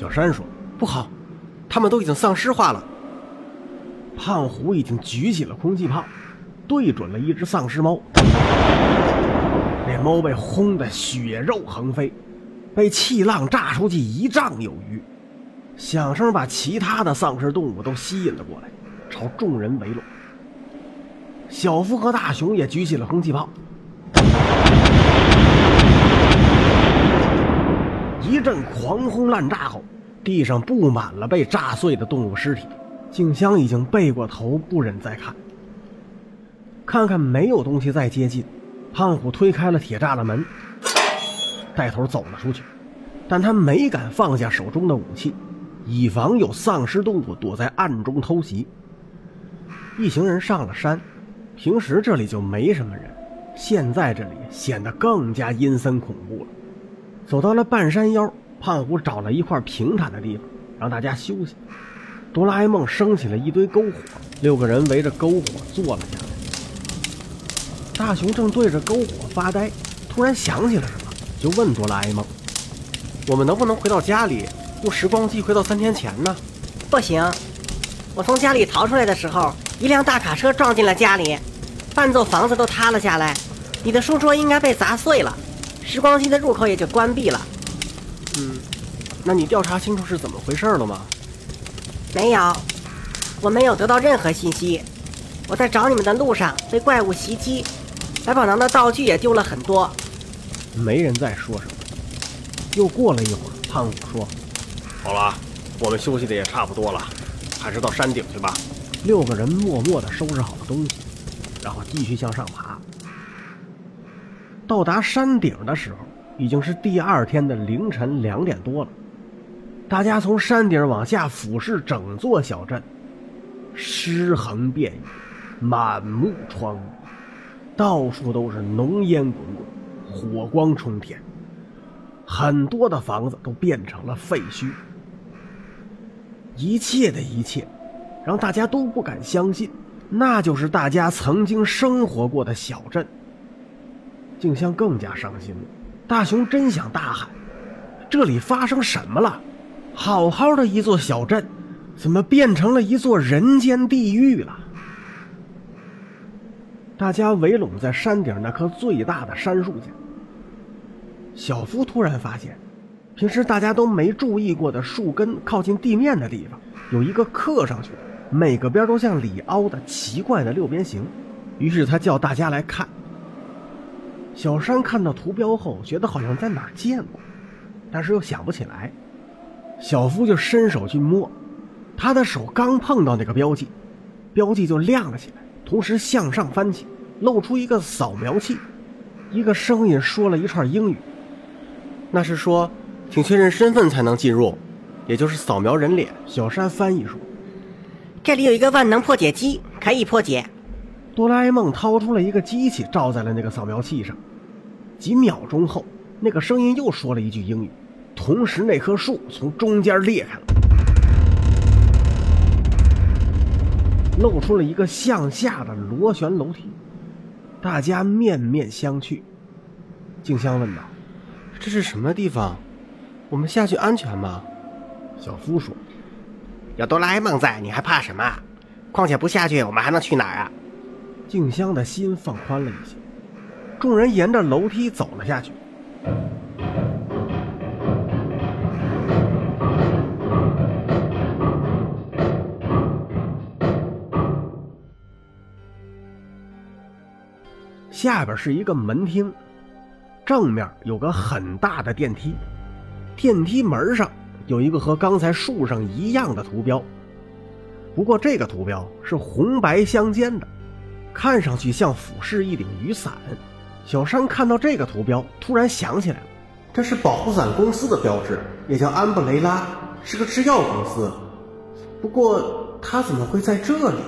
小山说：“不好，他们都已经丧尸化了。”胖虎已经举起了空气炮，对准了一只丧尸猫。那猫被轰得血肉横飞，被气浪炸出去一丈有余，响声把其他的丧尸动物都吸引了过来，朝众人围拢。小夫和大熊也举起了空气炮。一阵狂轰滥炸后，地上布满了被炸碎的动物尸体。静香已经背过头，不忍再看。看看没有东西再接近，胖虎推开了铁栅栏门，带头走了出去。但他没敢放下手中的武器，以防有丧尸动物躲在暗中偷袭。一行人上了山，平时这里就没什么人，现在这里显得更加阴森恐怖了。走到了半山腰，胖虎找了一块平坦的地方，让大家休息。哆啦 A 梦升起了一堆篝火，六个人围着篝火坐了下来。大雄正对着篝火发呆，突然想起了什么，就问哆啦 A 梦：“我们能不能回到家里，用时光机回到三天前呢？”“不行，我从家里逃出来的时候，一辆大卡车撞进了家里，半座房子都塌了下来，你的书桌应该被砸碎了，时光机的入口也就关闭了。”“嗯，那你调查清楚是怎么回事了吗？”没有，我没有得到任何信息。我在找你们的路上被怪物袭击，百宝囊的道具也丢了很多。没人再说什么。又过了一会儿，胖虎说：“好了，我们休息的也差不多了，还是到山顶去吧。”六个人默默地收拾好了东西，然后继续向上爬。到达山顶的时候，已经是第二天的凌晨两点多了。大家从山顶往下俯视整座小镇，尸横遍野，满目疮痍，到处都是浓烟滚滚，火光冲天，很多的房子都变成了废墟。一切的一切，让大家都不敢相信，那就是大家曾经生活过的小镇。静香更加伤心了，大雄真想大喊：“这里发生什么了？”好好的一座小镇，怎么变成了一座人间地狱了？大家围拢在山顶那棵最大的杉树下。小夫突然发现，平时大家都没注意过的树根靠近地面的地方，有一个刻上去，每个边都像里凹的奇怪的六边形。于是他叫大家来看。小山看到图标后，觉得好像在哪儿见过，但是又想不起来。小夫就伸手去摸，他的手刚碰到那个标记，标记就亮了起来，同时向上翻起，露出一个扫描器。一个声音说了一串英语，那是说，请确认身份才能进入，也就是扫描人脸。小山翻译说：“这里有一个万能破解机，可以破解。”哆啦 A 梦掏出了一个机器，照在了那个扫描器上。几秒钟后，那个声音又说了一句英语。同时，那棵树从中间裂开了，露出了一个向下的螺旋楼梯。大家面面相觑。静香问道：“这是什么地方？我们下去安全吗？”小夫说：“有哆啦 A 梦在，你还怕什么？况且不下去，我们还能去哪儿啊？”静香的心放宽了一些。众人沿着楼梯走了下去。下边是一个门厅，正面有个很大的电梯，电梯门上有一个和刚才树上一样的图标，不过这个图标是红白相间的，看上去像俯视一顶雨伞。小山看到这个图标，突然想起来了，这是保护伞公司的标志，也叫安布雷拉，是个制药公司。不过它怎么会在这里？